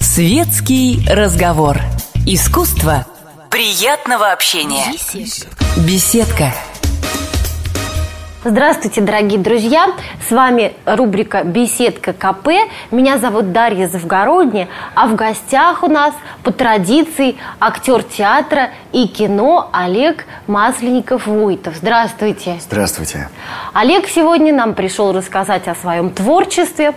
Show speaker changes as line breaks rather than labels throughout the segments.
Светский разговор. Искусство приятного общения. Беседка.
Здравствуйте, дорогие друзья! С вами рубрика «Беседка КП». Меня зовут Дарья Завгородня, а в гостях у нас по традиции актер театра и кино Олег Масленников-Вуйтов. Здравствуйте!
Здравствуйте!
Олег сегодня нам пришел рассказать о своем творчестве,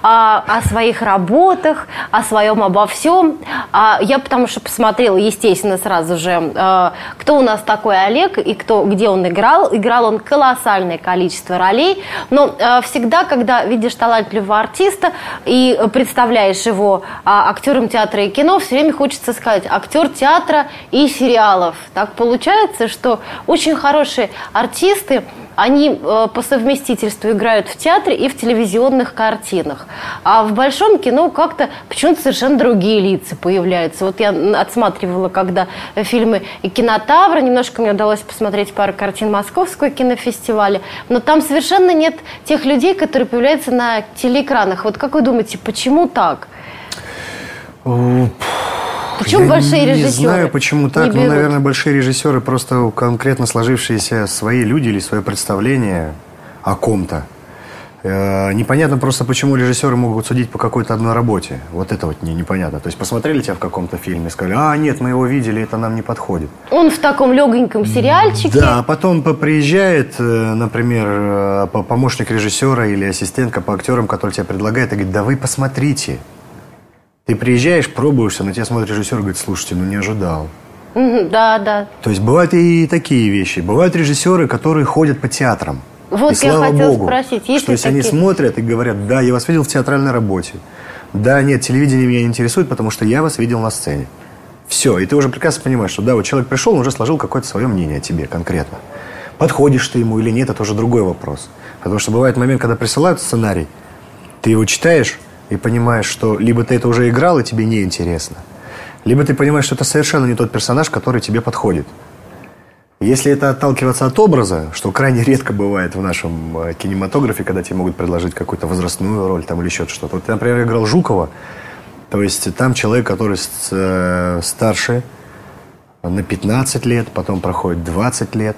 о, о своих работах, о своем обо всем. А я потому что посмотрела, естественно, сразу же, э, кто у нас такой Олег и кто, где он играл. Играл он колоссальный огромное количество ролей, но э, всегда, когда видишь талантливого артиста и представляешь его э, актером театра и кино, все время хочется сказать актер театра и сериалов. Так получается, что очень хорошие артисты они э, по совместительству играют в театре и в телевизионных картинах. А в большом кино как-то почему-то совершенно другие лица появляются. Вот я отсматривала, когда фильмы «Кинотавра», немножко мне удалось посмотреть пару картин Московского кинофестиваля, но там совершенно нет тех людей, которые появляются на телеэкранах. Вот как вы думаете, почему так?
Почему Я большие режиссеры? Не знаю, почему так. Ну, наверное, большие режиссеры просто конкретно сложившиеся свои люди или свое представление о ком-то. Э, непонятно просто, почему режиссеры могут судить по какой-то одной работе. Вот это вот не, непонятно. То есть посмотрели тебя в каком-то фильме, сказали, а, нет, мы его видели, это нам не подходит.
Он в таком легоньком сериальчике.
Да, а потом приезжает, э, например, э, помощник режиссера или ассистентка по актерам, который тебя предлагает, и говорит, да вы посмотрите. Ты приезжаешь, пробуешься, на тебя смотрит режиссер и говорит, слушайте, ну не ожидал.
Да, да.
То есть бывают и такие вещи. Бывают режиссеры, которые ходят по театрам.
Вот и,
я
слава хотела
Богу,
спросить,
есть что если такие? они смотрят и говорят, да, я вас видел в театральной работе. Да, нет, телевидение меня не интересует, потому что я вас видел на сцене. Все, и ты уже прекрасно понимаешь, что да, вот человек пришел, он уже сложил какое-то свое мнение о тебе конкретно. Подходишь ты ему или нет, это уже другой вопрос. Потому что бывает момент, когда присылают сценарий, ты его читаешь, и понимаешь, что либо ты это уже играл, и тебе неинтересно, либо ты понимаешь, что это совершенно не тот персонаж, который тебе подходит. Если это отталкиваться от образа, что крайне редко бывает в нашем э, кинематографе, когда тебе могут предложить какую-то возрастную роль там, или еще что-то. Вот, например, играл Жукова, то есть там человек, который э, старше на 15 лет, потом проходит 20 лет.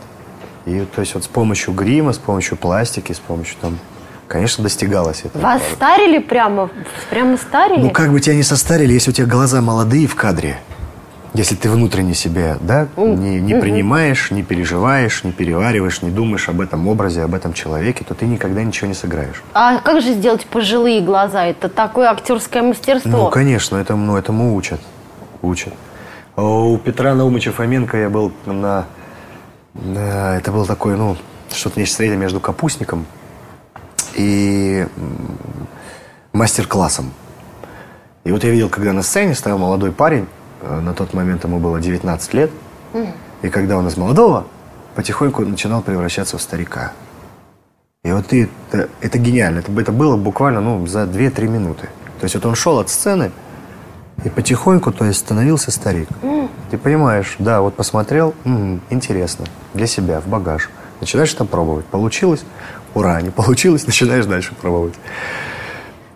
И то есть вот с помощью грима, с помощью пластики, с помощью там Конечно, достигалось это.
Вас старили прямо? Прямо старили?
Ну, как бы тебя не состарили, если у тебя глаза молодые в кадре. Если ты внутренне себя, да, не, не принимаешь, не переживаешь, не перевариваешь, не думаешь об этом образе, об этом человеке, то ты никогда ничего не сыграешь.
А как же сделать пожилые глаза? Это такое актерское мастерство.
Ну, конечно, этому, этому учат. Учат. А у Петра Наумыча Фоменко я был на... на это был такой, ну, что-то нечто среднее между капустником и мастер-классом. И вот я видел, когда на сцене стоял молодой парень, э, на тот момент ему было 19 лет, и когда он из молодого потихоньку начинал превращаться в старика. И вот ты, это, это гениально. Это, это было буквально ну, за 2-3 минуты. То есть вот он шел от сцены и потихоньку то есть, становился старик. Ты понимаешь, да, вот посмотрел, м-м, интересно, для себя, в багаж. Начинаешь там пробовать. Получилось? Ура, не получилось, начинаешь дальше пробовать.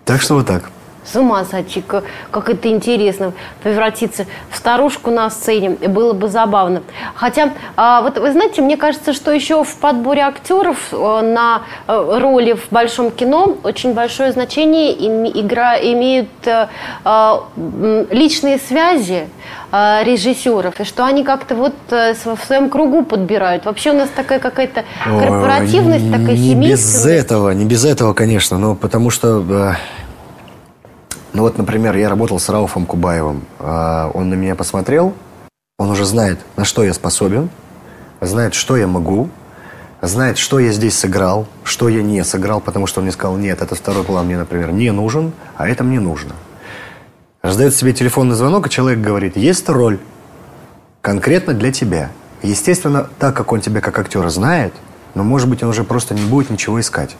Так что вот так.
С ума сойти, как это интересно превратиться в старушку на сцене. Было бы забавно. Хотя, а, вот вы знаете, мне кажется, что еще в подборе актеров э, на э, роли в большом кино очень большое значение игра, имеют э, а, личные связи режиссеров, и что они как-то вот в своем кругу подбирают. Вообще у нас такая какая-то корпоративность, О, такая семейственность.
Не без этого, не без этого, конечно, но потому что ну вот, например, я работал с Рауфом Кубаевым. А, он на меня посмотрел, он уже знает, на что я способен, знает, что я могу, знает, что я здесь сыграл, что я не сыграл, потому что он мне сказал, нет, этот второй план мне, например, не нужен, а это мне нужно. Раздает себе телефонный звонок, и человек говорит, есть роль конкретно для тебя. Естественно, так как он тебя как актера знает, но, может быть, он уже просто не будет ничего искать.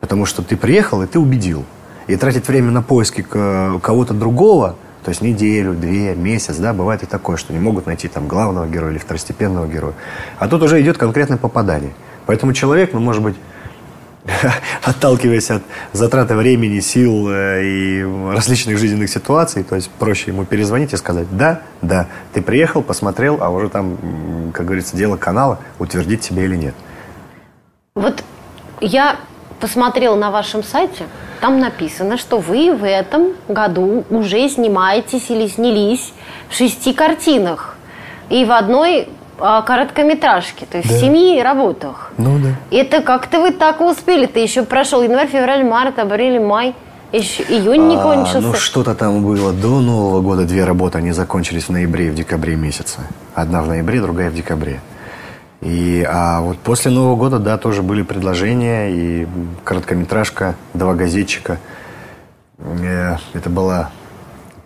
Потому что ты приехал, и ты убедил – и тратить время на поиски кого-то другого, то есть неделю, две, месяц, да, бывает и такое, что не могут найти там главного героя или второстепенного героя. А тут уже идет конкретное попадание. Поэтому человек, ну, может быть, отталкиваясь от затраты времени, сил э, и различных жизненных ситуаций, то есть проще ему перезвонить и сказать, да, да, ты приехал, посмотрел, а уже там, как говорится, дело канала, утвердить тебе или нет.
Вот я посмотрела на вашем сайте, там написано, что вы в этом году уже снимаетесь или снялись в шести картинах. И в одной а, короткометражке, то есть да. в семи работах.
Ну да.
Это как-то вы так успели? Ты еще прошел январь, февраль, март, апрель, май. Еще июнь не а, кончился.
Ну, что-то там было до Нового года. Две работы, они закончились в ноябре и в декабре месяце. Одна в ноябре, другая в декабре. И, а вот после Нового года, да, тоже были предложения. И короткометражка «Два газетчика». Э, это была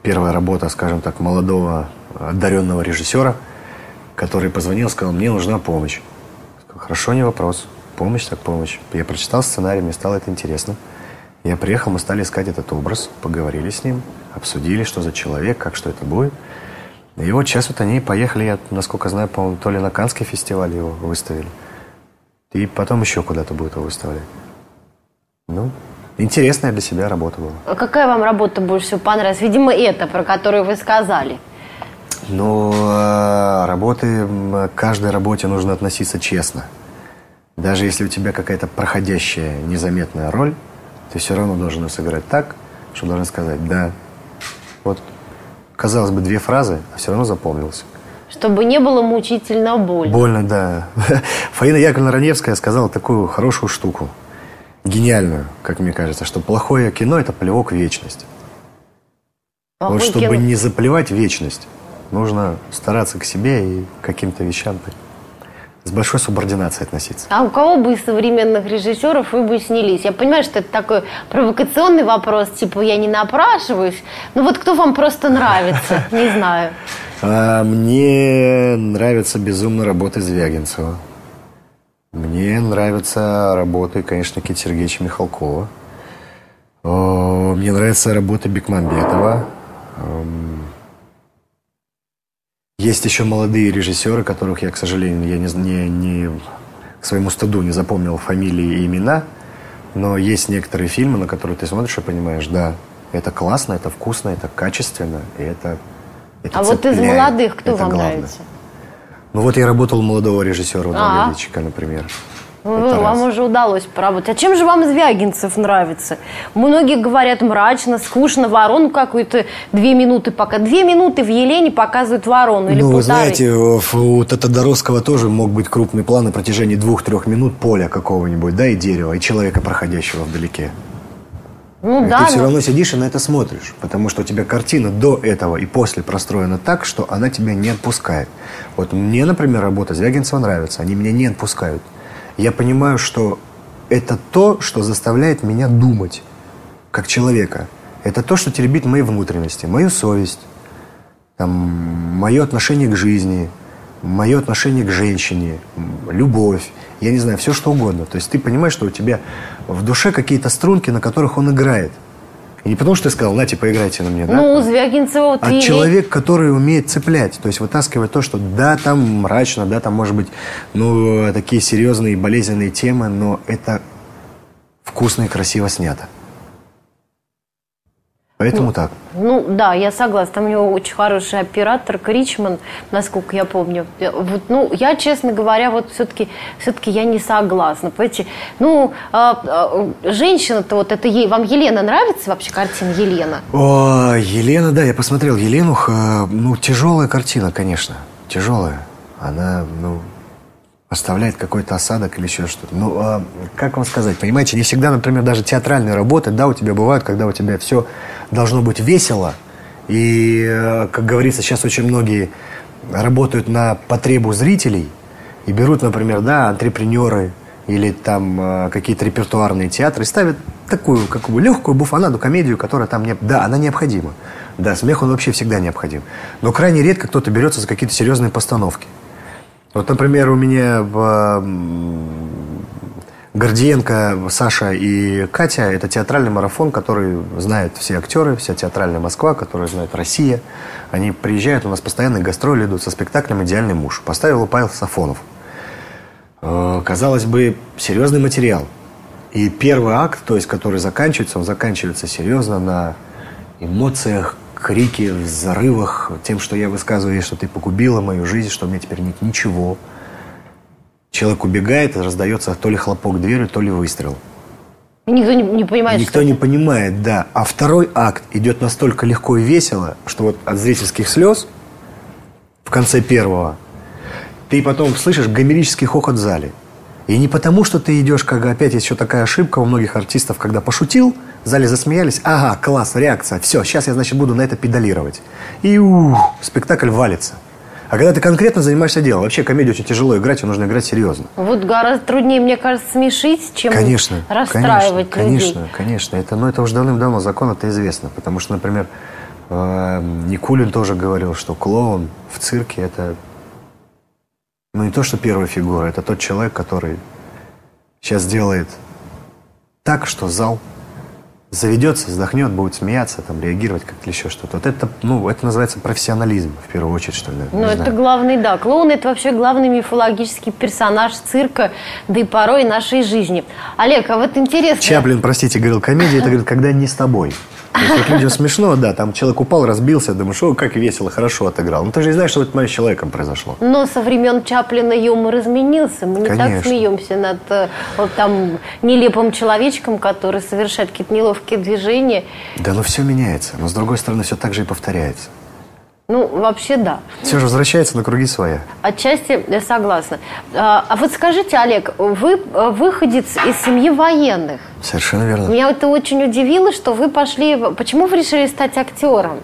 первая работа, скажем так, молодого одаренного режиссера – который позвонил, сказал, мне нужна помощь. Сказал, Хорошо, не вопрос. Помощь так помощь. Я прочитал сценарий, мне стало это интересно. Я приехал, мы стали искать этот образ, поговорили с ним, обсудили, что за человек, как что это будет. И вот сейчас вот они поехали, я, насколько знаю, по-моему, то ли на Канский фестиваль его выставили. И потом еще куда-то будет его выставлять. Ну, интересная для себя работа была.
А какая вам работа больше всего понравилась? Видимо, это, про которую вы сказали.
Ну, э, работы, к каждой работе нужно относиться честно. Даже если у тебя какая-то проходящая, незаметная роль, ты все равно должен ее сыграть так, что должен сказать «да». Вот, казалось бы, две фразы, а все равно запомнился.
Чтобы не было мучительно больно.
Больно, да. Фаина Яковлевна Раневская сказала такую хорошую штуку, гениальную, как мне кажется, что плохое кино – это плевок в вечность. Плохое вот чтобы кино. не заплевать вечность, нужно стараться к себе и к каким-то вещам с большой субординацией относиться.
А у кого бы из современных режиссеров вы бы снялись? Я понимаю, что это такой провокационный вопрос, типа я не напрашиваюсь. Ну вот кто вам просто нравится? Не знаю.
А, мне нравится безумно работы Звягинцева. Мне нравятся работы, конечно, Кит Сергеевича Михалкова. Мне нравится работа Бекмамбетова. Есть еще молодые режиссеры, которых я, к сожалению, я не, не, не к своему стыду не запомнил фамилии и имена, но есть некоторые фильмы, на которые ты смотришь и понимаешь, да, это классно, это вкусно, это качественно, и это, это
А цепляет, вот из молодых кто вам
главное.
нравится?
Ну вот я работал у молодого режиссера Владимира например.
Ну, вам раз. уже удалось поработать. А чем же вам Звягинцев нравится? Многие говорят мрачно, скучно, ворону какую-то две минуты пока. Две минуты в Елене показывают ворону или
Ну,
полторы.
вы знаете, у Татодоровского тоже мог быть крупный план на протяжении двух-трех минут поля какого-нибудь, да, и дерева, и человека, проходящего вдалеке. Ну, и да, ты все но... равно сидишь и на это смотришь, потому что у тебя картина до этого и после простроена так, что она тебя не отпускает. Вот мне, например, работа Звягинцева нравится, они меня не отпускают я понимаю, что это то, что заставляет меня думать, как человека. Это то, что теребит мои внутренности, мою совесть, там, мое отношение к жизни, мое отношение к женщине, любовь, я не знаю, все что угодно. То есть ты понимаешь, что у тебя в душе какие-то струнки, на которых он играет – и не потому, что ты сказал, нате, поиграйте на мне, да?
Ну, Звягинцева вот
А человек, который умеет цеплять, то есть вытаскивать то, что да, там мрачно, да, там может быть, ну, такие серьезные болезненные темы, но это вкусно и красиво снято. Поэтому
ну,
так.
Ну да, я согласна. Там у него очень хороший оператор Кричман, насколько я помню. Вот, ну, я, честно говоря, вот все-таки все-таки я не согласна. Понимаете, ну, а, а, женщина-то вот это ей. Вам Елена нравится вообще картина Елена?
О, Елена, да, я посмотрел Елену. Ну, тяжелая картина, конечно. Тяжелая. Она, ну, оставляет какой-то осадок или еще что-то. Ну, а, как вам сказать, понимаете, не всегда, например, даже театральные работы, да, у тебя бывают, когда у тебя все должно быть весело, и, э, как говорится, сейчас очень многие работают на потребу зрителей и берут, например, да, антрепренеры или там э, какие-то репертуарные театры и ставят такую, как бы, легкую буфанаду, комедию, которая там, не, да, она необходима. Да, смех он вообще всегда необходим. Но крайне редко кто-то берется за какие-то серьезные постановки. Вот, например, у меня в Гордиенко, Саша и Катя – это театральный марафон, который знают все актеры, вся театральная Москва, который знает Россия. Они приезжают, у нас постоянные гастроли идут со спектаклем «Идеальный муж». Поставил Павел Сафонов. Э, казалось бы, серьезный материал. И первый акт, то есть который заканчивается, он заканчивается серьезно на эмоциях, крике, взрывах, тем, что я высказываю, что ты погубила мою жизнь, что у меня теперь нет ничего. Человек убегает, раздается то ли хлопок дверью, то ли выстрел.
Никто не, не понимает,
Никто
что
не понимает, да. А второй акт идет настолько легко и весело, что вот от зрительских слез в конце первого ты потом слышишь гомерический хохот в зале. И не потому, что ты идешь, как опять есть еще такая ошибка у многих артистов, когда пошутил, в зале засмеялись, ага, класс, реакция, все, сейчас я, значит, буду на это педалировать. И ух, спектакль валится. А когда ты конкретно занимаешься делом, вообще комедию очень тяжело играть, ее нужно играть серьезно.
Вот гораздо труднее, мне кажется, смешить, чем
Конечно,
расстраивать
конечно,
людей.
конечно, конечно. Это, ну, это уже давным-давно закон, это известно. Потому что, например, э, Никулин тоже говорил, что клоун в цирке это ну не то, что первая фигура, это тот человек, который сейчас делает так, что зал заведется, вздохнет, будет смеяться, там, реагировать как-то еще что-то. Вот это, ну, это называется профессионализм, в первую очередь, что ли.
Ну, это
знаю.
главный, да. Клоун – это вообще главный мифологический персонаж цирка, да и порой нашей жизни. Олег, а вот интересно...
Чаплин, простите, говорил, комедия, это, говорит, когда не с тобой. То есть, людям смешно, да, там человек упал, разбился, думаешь, о, как весело, хорошо отыграл. Ну, ты же не знаешь, что в этот момент с человеком произошло.
Но со времен Чаплина юмор изменился. Мы не так
Конечно.
смеемся над э, там нелепым человечком, который совершает какие-то неловкие движения.
Да, ну все меняется, но с другой стороны все так же и повторяется.
Ну, вообще да.
Все же возвращается на круги своя.
Отчасти я согласна. А а вот скажите, Олег, вы э, выходец из семьи военных.
Совершенно верно.
Меня это очень удивило, что вы пошли... Почему вы решили стать актером?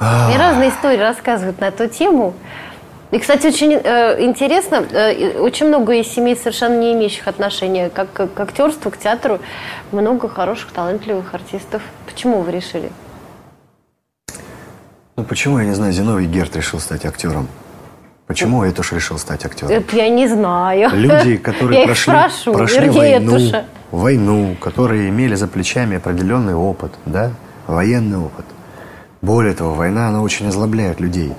Мне разные истории рассказывают на эту тему. И, кстати, очень э, интересно, э, очень много из семей совершенно не имеющих отношения как к, к актерству, к театру. Много хороших, талантливых артистов. Почему вы решили?
Ну почему, я не знаю, Зиновий Герт решил стать актером? Почему Этуш решил стать актером?
Это я не знаю.
Люди, которые
я
прошли,
спрошу,
прошли войну,
Этуша.
войну, которые имели за плечами определенный опыт, да, военный опыт. Более того, война, она очень озлобляет людей.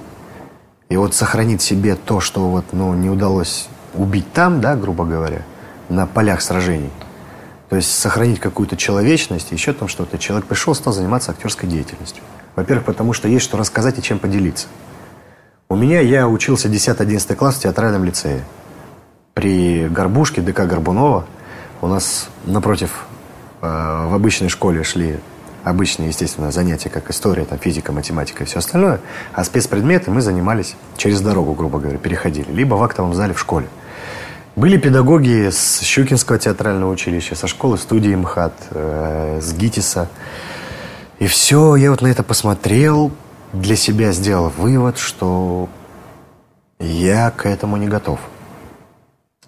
И вот сохранить себе то, что вот, ну, не удалось убить там, да, грубо говоря, на полях сражений. То есть сохранить какую-то человечность, еще там что-то. Человек пришел, стал заниматься актерской деятельностью. Во-первых, потому что есть что рассказать и чем поделиться. У меня, я учился 10-11 класс в театральном лицее. При Горбушке, ДК Горбунова, у нас напротив э, в обычной школе шли обычные, естественно, занятия, как история, там, физика, математика и все остальное. А спецпредметы мы занимались через дорогу, грубо говоря, переходили. Либо в актовом зале в школе. Были педагоги с Щукинского театрального училища, со школы студии МХАТ, э, с ГИТИСа. И все, я вот на это посмотрел, для себя сделал вывод, что я к этому не готов.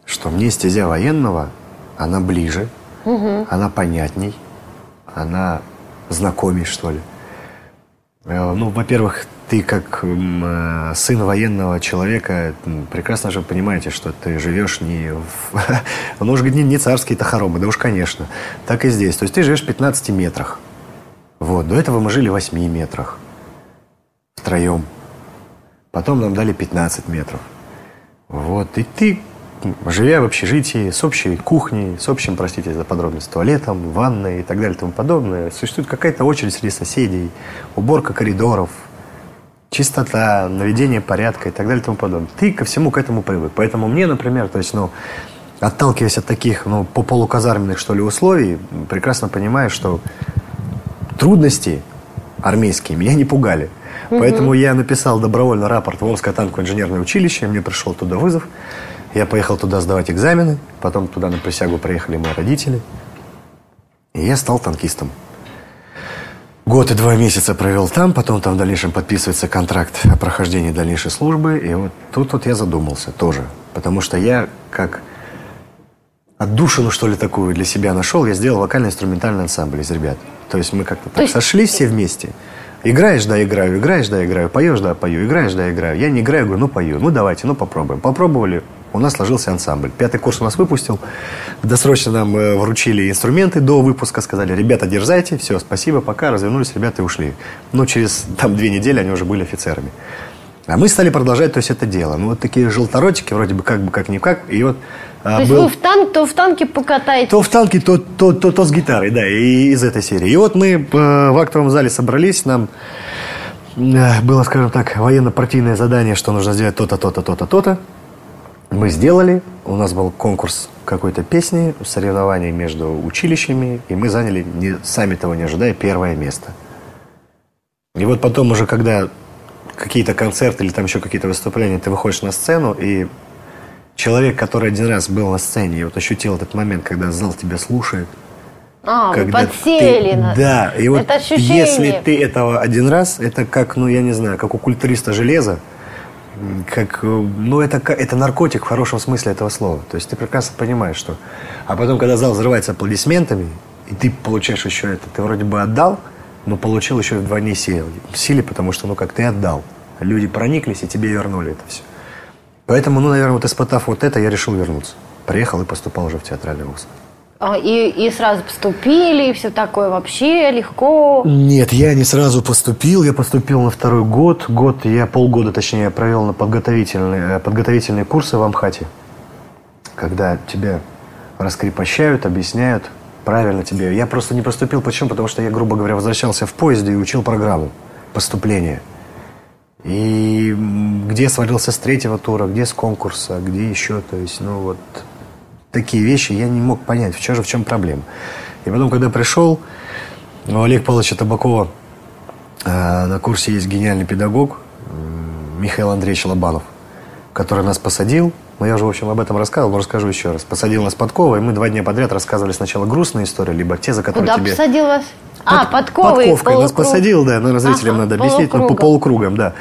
Что мне стезя военного, она ближе, она понятней, она знакомей, что ли. Э, Ну, во-первых, ты как э, сын военного человека прекрасно же понимаете, что ты живешь не в... Ну, уж не, не царские-то хоромы, да уж, конечно. Так и здесь. То есть ты живешь в 15 метрах. Вот. До этого мы жили в 8 метрах. Втроем. Потом нам дали 15 метров. Вот. И ты, живя в общежитии, с общей кухней, с общим, простите за подробность, туалетом, ванной и так далее и тому подобное, существует какая-то очередь среди соседей, уборка коридоров, чистота, наведение порядка и так далее и тому подобное. Ты ко всему к этому привык. Поэтому мне, например, то есть, ну, отталкиваясь от таких, ну, по полуказарменных, что ли, условий, прекрасно понимаю, что трудности армейские меня не пугали. Поэтому я написал добровольно рапорт в Омское танковое инженерное училище, мне пришел туда вызов. Я поехал туда сдавать экзамены, потом туда на присягу приехали мои родители. И я стал танкистом. Год и два месяца провел там, потом там в дальнейшем подписывается контракт о прохождении дальнейшей службы. И вот тут вот я задумался тоже. Потому что я как отдушину, что ли, такую для себя нашел, я сделал вокально-инструментальный ансамбль из ребят. То есть мы как-то так
есть-
сошлись все вместе. Играешь, да, играю, играешь, да, играю, поешь, да, пою, играешь, да, играю. Я не играю, говорю, ну, пою. Ну, давайте, ну, попробуем. Попробовали, у нас сложился ансамбль. Пятый курс у нас выпустил. Досрочно нам э, вручили инструменты до выпуска. Сказали, ребята, дерзайте, все, спасибо, пока. Развернулись, ребята и ушли. Ну, через там две недели они уже были офицерами. А мы стали продолжать, то есть, это дело. Ну, вот такие желторотики, вроде бы как бы как-никак. И вот
То есть был... вы в танк, то в танке покатаете?
То в танке, то, то, то, то с гитарой, да, и из этой серии. И вот мы э, в актовом зале собрались, нам э, было, скажем так, военно-партийное задание, что нужно сделать то-то, то-то, то-то, то-то. Мы сделали, у нас был конкурс какой-то песни, соревнований между училищами, и мы заняли, не, сами того не ожидая, первое место. И вот потом уже, когда какие-то концерты или там еще какие-то выступления, ты выходишь на сцену, и человек, который один раз был на сцене, и вот ощутил этот момент, когда зал тебя слушает.
А, когда вы подсели
ты,
на...
Да, и вот
это
если ты этого один раз, это как, ну я не знаю, как у культуриста железа, как, ну это, это наркотик в хорошем смысле этого слова. То есть ты прекрасно понимаешь, что... А потом, когда зал взрывается аплодисментами, и ты получаешь еще это, ты вроде бы отдал, но получил еще вдвойне силе, силе, потому что, ну как, ты отдал. Люди прониклись и тебе вернули это все. Поэтому, ну, наверное, вот испытав вот это, я решил вернуться. Приехал и поступал уже в театральный вуз.
А, и, и сразу поступили, и все такое вообще легко?
Нет, я не сразу поступил. Я поступил на второй год. Год, я полгода, точнее, провел на подготовительные, э, подготовительные курсы в Амхате. Когда тебя раскрепощают, объясняют правильно тебе. Я просто не поступил. Почему? Потому что я, грубо говоря, возвращался в поезде и учил программу поступления. И где свалился с третьего тура, где с конкурса, где еще, то есть, ну вот такие вещи я не мог понять, в чем же в чем проблема. И потом, когда пришел, у Олега Павловича Табакова э, на курсе есть гениальный педагог Михаил Андреевич Лобанов, который нас посадил. Но я уже, в общем, об этом рассказывал, но расскажу еще раз. Посадил нас Подкова, и мы два дня подряд рассказывали сначала грустные истории, либо те, за которые
Куда
тебе...
посадил вас? А, подковой.
Подковкой нас посадил, да, но зрителям ага, надо объяснить, ну, по полукругам, да.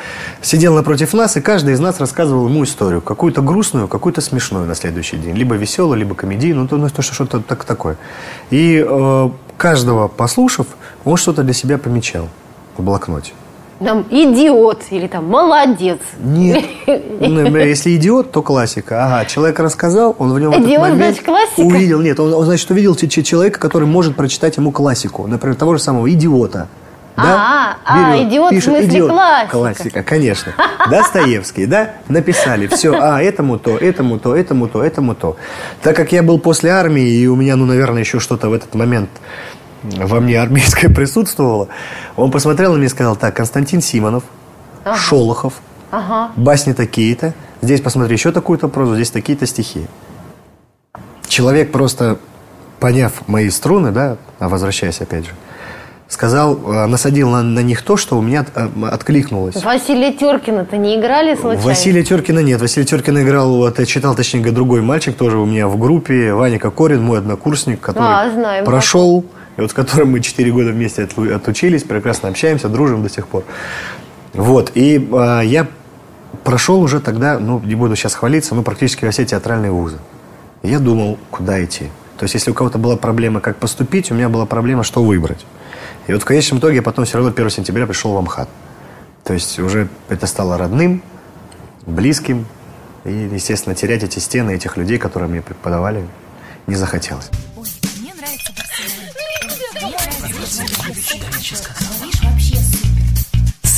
Сидел напротив нас, и каждый из нас рассказывал ему историю. Какую-то грустную, какую-то смешную на следующий день. Либо веселую, либо комедийную, ну, то, что-то так, такое. И э, каждого послушав, он что-то для себя помечал в блокноте
там идиот или там молодец.
Нет. Ну, если идиот, то классика. Ага, человек рассказал, он в нем
идиот, этот момент значит, классика?
увидел. Нет, он, он значит увидел человека, который может прочитать ему классику. Например, того же самого идиота.
Да? А, а, идиот пишет, в смысле идиот. классика.
Классика, конечно. Достоевский, да? Написали все, а, этому то, этому то, этому то, этому то. Так как я был после армии, и у меня, ну, наверное, еще что-то в этот момент во мне армейское присутствовало, он посмотрел на меня и сказал, так, Константин Симонов, ага. Шолохов, ага. басни такие-то, здесь посмотри еще такую-то прозу, здесь такие-то стихи. Человек просто, поняв мои струны, да, а возвращаясь опять же, сказал, э, насадил на, на них то, что у меня э, откликнулось.
Василия Теркина-то не играли случайно?
Василия Теркина нет. Василий Теркин играл, вот, читал, точнее, другой мальчик тоже у меня в группе, Ваня Кокорин, мой однокурсник, который а, знаем, прошел... Так и вот с которым мы 4 года вместе отучились, прекрасно общаемся, дружим до сих пор. Вот, и э, я прошел уже тогда, ну, не буду сейчас хвалиться, ну, практически все театральные вузы. Я думал, куда идти. То есть, если у кого-то была проблема, как поступить, у меня была проблема, что выбрать. И вот в конечном итоге я потом все равно 1 сентября пришел в Амхат. То есть, уже это стало родным, близким. И, естественно, терять эти стены, этих людей, которые мне преподавали, не захотелось.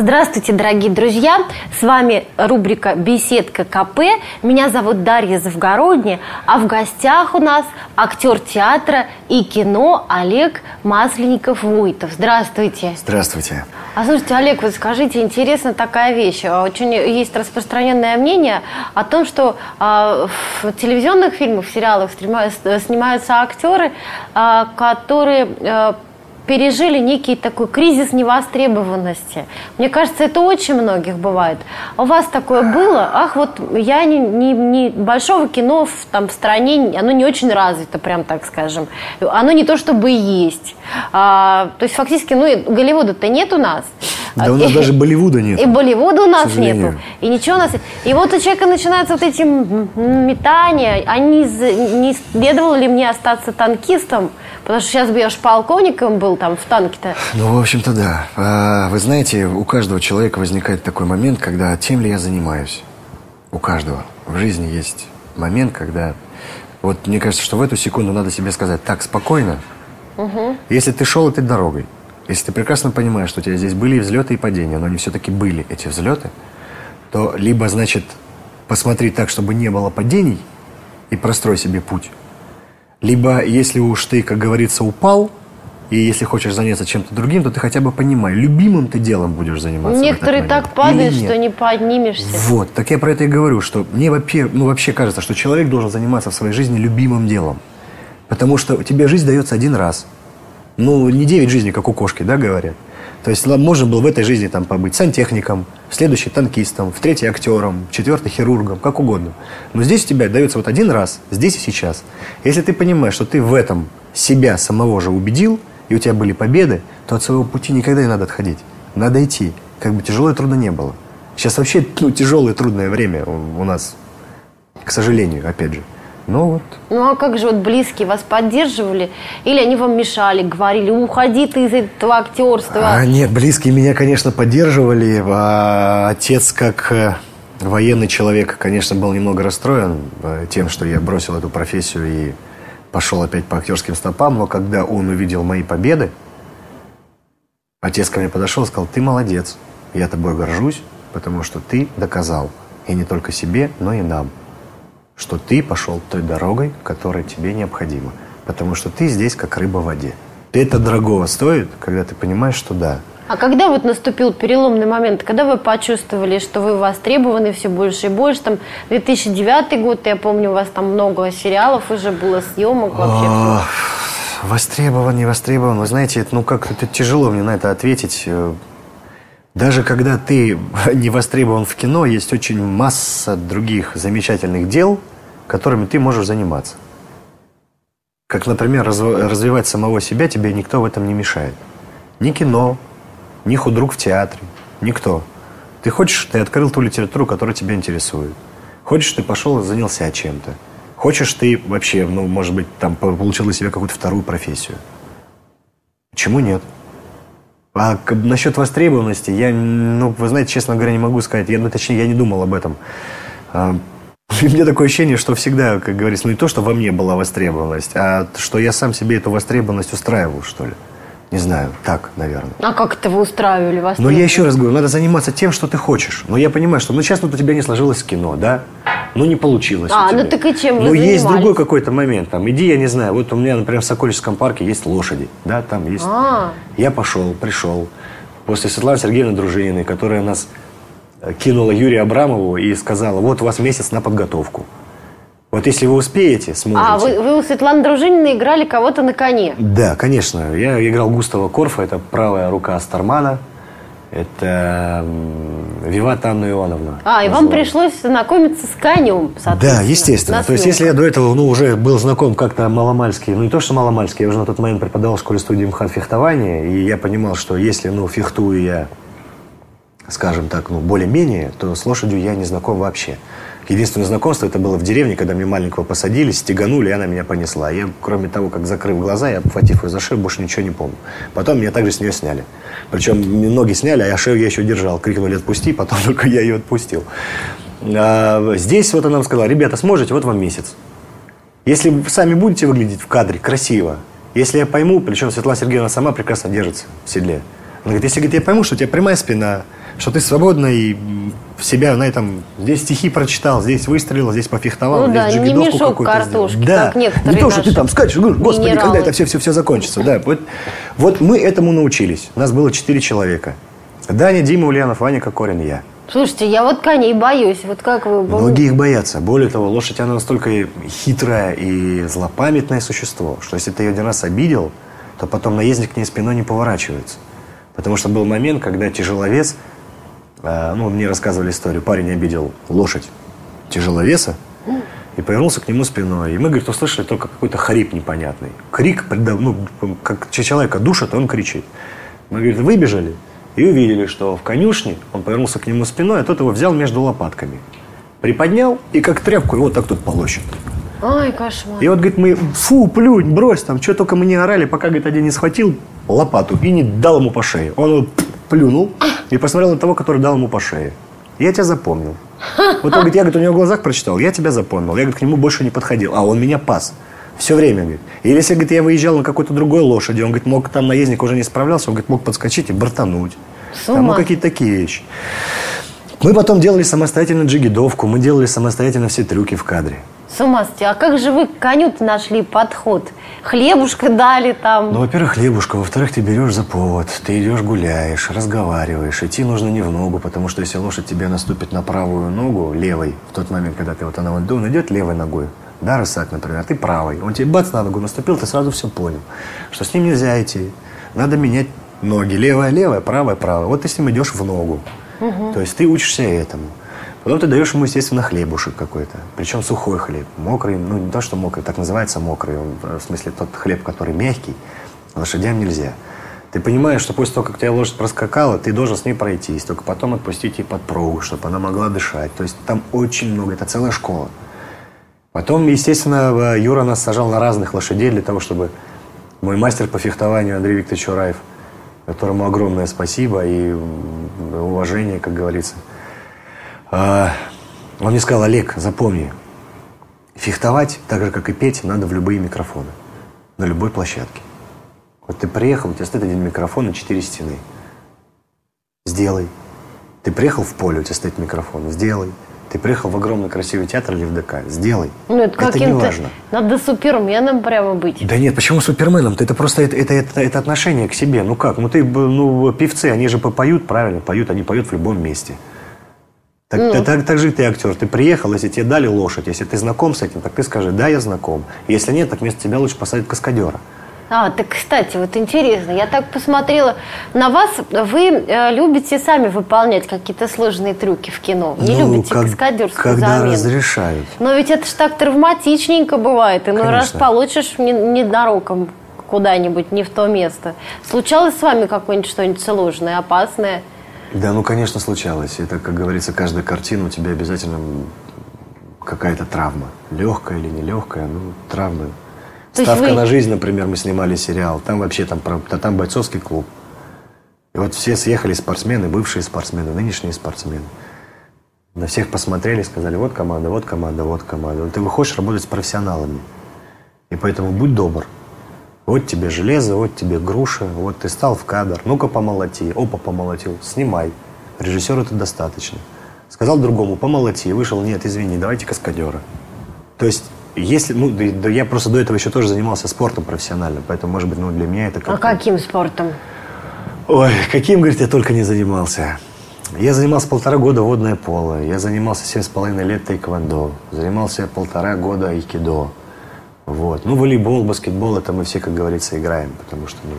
Здравствуйте, дорогие друзья! С вами рубрика «Беседка КП». Меня зовут Дарья Завгородня, а в гостях у нас актер театра и кино Олег Масленников-Вуйтов. Здравствуйте!
Здравствуйте!
А слушайте, Олег, вот скажите, интересна такая вещь. Очень есть распространенное мнение о том, что э, в телевизионных фильмах, в сериалах снимаются актеры, э, которые э, пережили некий такой кризис невостребованности. Мне кажется, это очень многих бывает. А у вас такое было? Ах, вот я не, не, не большого кино в, там, в стране, оно не очень развито, прям так скажем. Оно не то чтобы есть. А, то есть фактически, ну, Голливуда-то нет у нас.
Да у нас и, даже Болливуда нет.
И Болливуда у нас нету. И ничего у нас И вот у человека начинаются вот эти метания. А не, не следовало ли мне остаться танкистом? Потому что сейчас бы я ж полковником был там в танке-то.
Ну, в общем-то, да. А, вы знаете, у каждого человека возникает такой момент, когда тем ли я занимаюсь. У каждого. В жизни есть момент, когда... Вот мне кажется, что в эту секунду надо себе сказать, так, спокойно. Угу. Если ты шел этой дорогой, если ты прекрасно понимаешь, что у тебя здесь были взлеты и падения, но они все-таки были, эти взлеты, то либо, значит, посмотри так, чтобы не было падений, и прострой себе путь. Либо, если уж ты, как говорится, упал, и если хочешь заняться чем-то другим, то ты хотя бы понимай, любимым ты делом будешь заниматься.
Некоторые так падают, что не поднимешься.
Вот, так я про это и говорю, что мне вообще, ну, вообще кажется, что человек должен заниматься в своей жизни любимым делом. Потому что тебе жизнь дается один раз. Ну, не девять жизней, как у кошки, да, говорят. То есть можно было в этой жизни там побыть сантехником, в следующей танкистом, в третьей актером, в четвертой хирургом, как угодно. Но здесь у тебя дается вот один раз, здесь и сейчас. Если ты понимаешь, что ты в этом себя самого же убедил, и у тебя были победы, то от своего пути никогда не надо отходить. Надо идти, как бы тяжело и трудно не было. Сейчас вообще ну, тяжелое и трудное время у нас, к сожалению, опять же. Ну вот.
Ну а как же вот близкие вас поддерживали? Или они вам мешали, говорили, уходи ты из этого актерства?
А, нет, близкие меня, конечно, поддерживали. А отец, как э, военный человек, конечно, был немного расстроен э, тем, что я бросил эту профессию и пошел опять по актерским стопам. Но когда он увидел мои победы, отец ко мне подошел и сказал, ты молодец, я тобой горжусь, потому что ты доказал. И не только себе, но и нам что ты пошел той дорогой, которая тебе необходима. Потому что ты здесь как рыба в воде. Это дорогого стоит, когда ты понимаешь, что да.
А когда вот наступил переломный момент, когда вы почувствовали, что вы востребованы все больше и больше, там 2009 год, я помню, у вас там много сериалов уже было, съемок вообще.
Востребован, не востребован. Вы знаете, ну как это тяжело мне на это ответить. Даже когда ты не востребован в кино, есть очень масса других замечательных дел, которыми ты можешь заниматься. Как, например, развивать самого себя тебе никто в этом не мешает. Ни кино, ни худрук в театре, никто. Ты хочешь, ты открыл ту литературу, которая тебя интересует. Хочешь, ты пошел и занялся чем-то. Хочешь, ты вообще, ну, может быть, там получил для себя какую-то вторую профессию. Почему нет? А насчет востребованности, я, ну, вы знаете, честно говоря, не могу сказать. Я, ну, точнее, я не думал об этом. А, у меня такое ощущение, что всегда, как говорится, ну не то, что во мне была востребованность, а что я сам себе эту востребованность устраивал, что ли. Не знаю, так, наверное.
А как это вы устраивали вас?
Но я еще раз говорю, надо заниматься тем, что ты хочешь. Но я понимаю, что ну сейчас вот у тебя не сложилось кино, да? Ну не получилось.
А, ну так и чем вы
Ну есть другой какой-то момент. Там, иди, я не знаю, вот у меня, например, в Сокольческом парке есть лошади, да, там есть. А. Я пошел, пришел. После Светланы Сергеевны Дружининой, которая нас э, кинула Юрию Абрамову и сказала, вот у вас месяц на подготовку. Вот если вы успеете, сможете.
А вы, вы у Светланы Дружининой играли кого-то на коне?
Да, конечно. Я играл Густава Корфа, это правая рука Стармана. Это Виват Анну Ивановну.
А, и вам пришлось знакомиться с конем,
Да, естественно. То есть, если я до этого ну, уже был знаком как-то маломальски, ну не то, что маломальски, я уже на тот момент преподавал в школе студии МХАТ фехтования, и я понимал, что если, ну, фехтую я, скажем так, ну, более-менее, то с лошадью я не знаком вообще. Единственное знакомство это было в деревне, когда мне маленького посадили, стеганули, и она меня понесла. Я, кроме того, как закрыв глаза, я, обхватив ее за шею, больше ничего не помню. Потом меня также с нее сняли. Причем ноги сняли, а шею я еще держал. Крикнули «отпусти», потом только я ее отпустил. А, здесь вот она нам сказала, ребята, сможете, вот вам месяц. Если вы сами будете выглядеть в кадре красиво, если я пойму, причем Светлана Сергеевна сама прекрасно держится в седле. Она говорит, если говорит, я пойму, что у тебя прямая спина, что ты свободно и себя на этом, здесь стихи прочитал, здесь выстрелил, здесь пофехтовал,
ну,
здесь
да, не мешок картошки,
да. как некоторые Не то, что ты там скачешь, господи, генералы. когда это все, все, все закончится. Да. Вот, вот мы этому научились. У нас было четыре человека. Даня, Дима, Ульянов, Ваня Кокорин, я.
Слушайте, я вот коней боюсь. Вот как вы...
Многие их боятся. Более того, лошадь, она настолько хитрая и злопамятное существо, что если ты ее один раз обидел, то потом наездник к ней спиной не поворачивается. Потому что был момент, когда тяжеловес ну, мне рассказывали историю, парень обидел лошадь тяжеловеса и повернулся к нему спиной. И мы, говорит, услышали только какой-то хрип непонятный. Крик, ну, как человека душит, он кричит. Мы, говорит, выбежали и увидели, что в конюшне он повернулся к нему спиной, а тот его взял между лопатками. Приподнял и как тряпку его так тут полощет.
Ай, кошмар.
И вот, говорит, мы, фу, плюнь, брось там, что только мы не орали, пока, говорит, один не схватил лопату и не дал ему по шее. Он плюнул и посмотрел на того, который дал ему по шее. Я тебя запомнил. Вот он говорит, я говорит, у него в глазах прочитал, я тебя запомнил. Я говорит, к нему больше не подходил. А он меня пас. Все время, говорит. Или если, говорит, я выезжал на какой-то другой лошади, он, говорит, мог, там наездник уже не справлялся, он, говорит, мог подскочить и бортануть. Там, ну, какие-то такие вещи. Мы потом делали самостоятельно джигидовку, мы делали самостоятельно все трюки в кадре.
С ума сойти. А как же вы к коню-то нашли подход? Хлебушка дали там.
Ну, во-первых, хлебушка, во-вторых, ты берешь за повод, ты идешь гуляешь, разговариваешь. Идти нужно не в ногу, потому что если лошадь тебе наступит на правую ногу, левой, в тот момент, когда ты вот она вот он идет левой ногой, да, рысак, например, ты правой. Он тебе бац на ногу наступил, ты сразу все понял, что с ним нельзя идти. Надо менять ноги. Левая, левая, правая, правая. Вот ты с ним идешь в ногу. То есть ты учишься этому. Потом ты даешь ему, естественно, хлебушек какой-то. Причем сухой хлеб. Мокрый, ну не то, что мокрый, так называется мокрый. Он, в смысле, тот хлеб, который мягкий, лошадям нельзя. Ты понимаешь, что после того, как тебя лошадь проскакала, ты должен с ней пройтись, только потом отпустить ее под прогу, чтобы она могла дышать. То есть там очень много, это целая школа. Потом, естественно, Юра нас сажал на разных лошадей для того, чтобы мой мастер по фехтованию Андрей Викторович Ураев, которому огромное спасибо и уважение, как говорится. А, Он мне сказал, Олег, запомни, фехтовать, так же, как и петь, надо в любые микрофоны, на любой площадке. Вот ты приехал, у тебя стоит один микрофон и четыре стены. Сделай. Ты приехал в поле, у тебя стоит микрофон. Сделай. Ты приехал в огромный красивый театр или в ДК. Сделай.
Ну, это
не
каким-то...
важно.
Надо суперменом прямо быть.
Да нет, почему суперменом? Это просто это, это, это, это отношение к себе. Ну как? Ну ты, ну певцы, они же поют, правильно, поют, они поют в любом месте. Так,
Ну.
так, так, так же ты актер. Ты приехал, если тебе дали лошадь, если ты знаком с этим, так ты скажи, да, я знаком. Если нет, так вместо тебя лучше посадить каскадера.
А, так, кстати, вот интересно, я так посмотрела на вас, вы э, любите сами выполнять какие-то сложные трюки в кино, не
Ну,
любите
как-
каскадерскую
Когда
замену.
разрешают.
Но ведь это ж так травматичненько бывает, и ну раз получишь не- ненароком куда-нибудь, не в то место. Случалось с вами какое-нибудь что-нибудь сложное, опасное?
Да, ну, конечно, случалось. Это, как говорится, каждая картина у тебя обязательно какая-то травма. Легкая или нелегкая, ну, травма.
То
Ставка
вы-
на жизнь, например, мы снимали сериал. Там вообще там, там бойцовский клуб. И вот все съехали спортсмены, бывшие спортсмены, нынешние спортсмены. На всех посмотрели, сказали, вот команда, вот команда, вот команда. Ты выходишь работать с профессионалами. И поэтому будь добр. Вот тебе железо, вот тебе груша, вот ты стал в кадр, ну-ка помолоти, опа, помолотил, снимай. Режиссеру это достаточно. Сказал другому, помолоти, вышел, нет, извини, давайте каскадера. То есть, если, ну, да, да я просто до этого еще тоже занимался спортом профессионально, поэтому, может быть, ну, для меня это
А
как
каким спортом?
Ой, каким, говорит, я только не занимался. Я занимался полтора года водное поло, я занимался семь с половиной лет тайквондо, занимался полтора года айкидо. Вот. Ну, волейбол, баскетбол, это мы все, как говорится, играем, потому что, ну...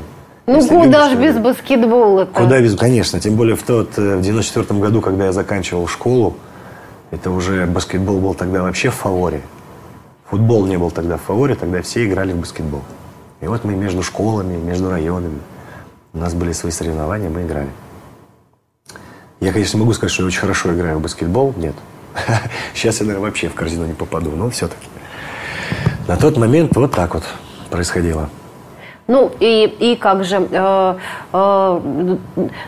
Ну
если
куда
любишь,
ж
то
без баскетбола-то?
Куда без... Конечно, тем более в тот, э, в 94 году, когда я заканчивал школу, это уже баскетбол был тогда вообще в фаворе. Футбол не был тогда в фаворе, тогда все играли в баскетбол. И вот мы между школами, между районами, у нас были свои соревнования, мы играли. Я, конечно, могу сказать, что я очень хорошо играю в баскетбол, нет. Сейчас я, наверное, вообще в корзину не попаду, но все-таки. На тот момент вот так вот происходило.
Ну и, и как же, э, э,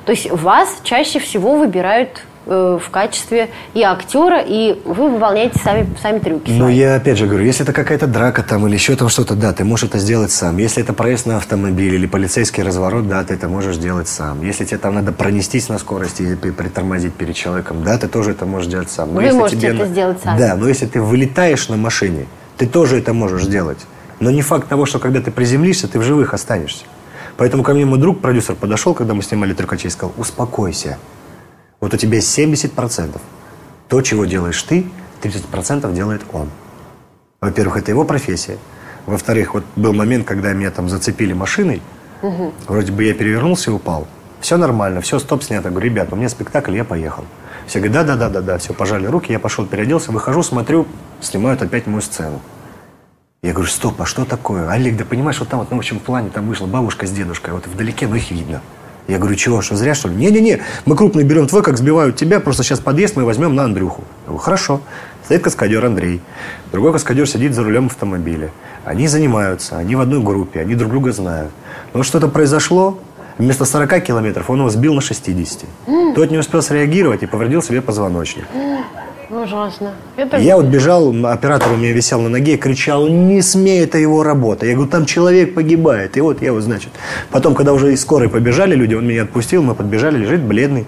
то есть вас чаще всего выбирают э, в качестве и актера, и вы выполняете сами, сами трюки.
Ну,
свои.
я опять же говорю, если это какая-то драка там или еще там что-то, да, ты можешь это сделать сам. Если это проезд на автомобиле или полицейский разворот, да, ты это можешь сделать сам. Если тебе там надо пронестись на скорости и при- притормозить перед человеком, да, ты тоже это можешь сделать сам. Но
Вы можете
тебе
это сделать сами.
Да, но если ты вылетаешь на машине, ты тоже это можешь сделать. Но не факт того, что когда ты приземлишься, ты в живых останешься. Поэтому ко мне мой друг, продюсер, подошел, когда мы снимали трюкачей, и сказал, успокойся. Вот у тебя 70%. То, чего делаешь ты, 30% делает он. Во-первых, это его профессия. Во-вторых, вот был момент, когда меня там зацепили машиной. Вроде бы я перевернулся и упал. Все нормально, все, стоп, снято. Говорю, ребят, у меня спектакль, я поехал. Все говорят, да-да-да-да, все, пожали руки, я пошел, переоделся, выхожу, смотрю, снимают опять мою сцену. Я говорю, стоп, а что такое? Олег, да понимаешь, вот там вот, ну, в общем, плане там вышла бабушка с дедушкой, вот вдалеке, ну, их видно. Я говорю, чего, что зря, что ли? Не-не-не, мы крупный берем твой, как сбивают тебя, просто сейчас подъезд мы возьмем на Андрюху. Я говорю, хорошо. Стоит каскадер Андрей. Другой каскадер сидит за рулем автомобиля. Они занимаются, они в одной группе, они друг друга знают. Но что-то произошло, вместо 40 километров он его сбил на 60. Тот не успел среагировать и повредил себе позвоночник.
Ужасно. Это...
Я вот бежал, оператор у меня висел на ноге, кричал, не смей, это его работа. Я говорю, там человек погибает. И вот я вот, значит, потом, когда уже из скорой побежали люди, он меня отпустил, мы подбежали, лежит бледный.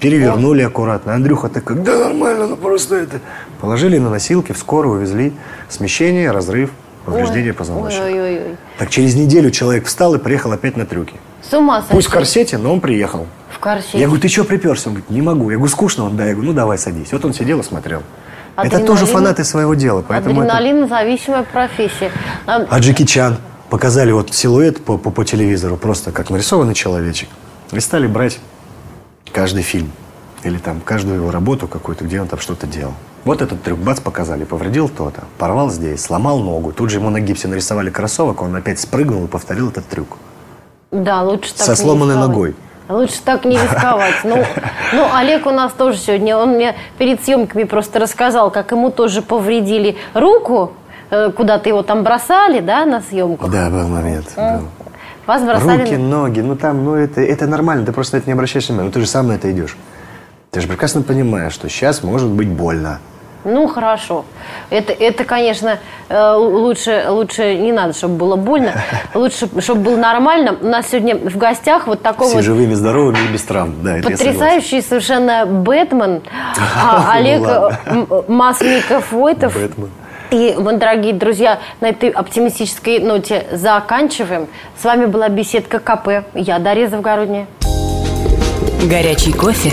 Перевернули аккуратно. Андрюха такой, да нормально, ну просто это. Положили на носилки, в скорую увезли. Смещение, разрыв, повреждение позвоночника.
Ой-ой-ой.
Так через неделю человек встал и приехал опять на трюки.
С ума сойти.
Пусть в корсете, но он приехал.
В корсете.
Я говорю, ты что приперся? Он говорит, не могу. Я говорю, скучно? Он, да. Я говорю, ну давай садись. Вот он сидел и смотрел. Это
Адреналин-
тоже фанаты своего дела. Поэтому это...
Адреналинозависимая профессия. А,
А Джеки Чан показали вот силуэт по, по, по телевизору, просто как нарисованный человечек. И стали брать каждый фильм. Или там каждую его работу какую-то, где он там что-то делал. Вот этот трюк, бац, показали, повредил то-то, порвал здесь, сломал ногу. Тут же ему на гипсе нарисовали кроссовок, он опять спрыгнул и повторил этот трюк.
Да, лучше так
Со сломанной ногой.
Лучше так не рисковать. Ну, ну, Олег у нас тоже сегодня, он мне перед съемками просто рассказал, как ему тоже повредили руку, э, куда-то его там бросали, да, на съемку.
Да, был момент. был.
Вас бросали...
Руки, ноги, ну там, ну это, это нормально, ты просто на это не обращаешь внимания. Ну ты же сам на это идешь. Ты же прекрасно понимаешь, что сейчас может быть больно.
Ну, хорошо. Это, это конечно, э, лучше, лучше не надо, чтобы было больно. Лучше, чтобы было нормально. У нас сегодня в гостях вот такой
Все
вот
живыми, здоровыми и без травм. Да, это я согласен.
потрясающий совершенно Бэтмен, а, Олег
Ну ладно.
э, М- Масленников-Войтов.
Бэтмен.
И мы, дорогие друзья, на этой оптимистической ноте заканчиваем. С вами была беседка КП. Я Дарья Завгородняя.
Горячий кофе,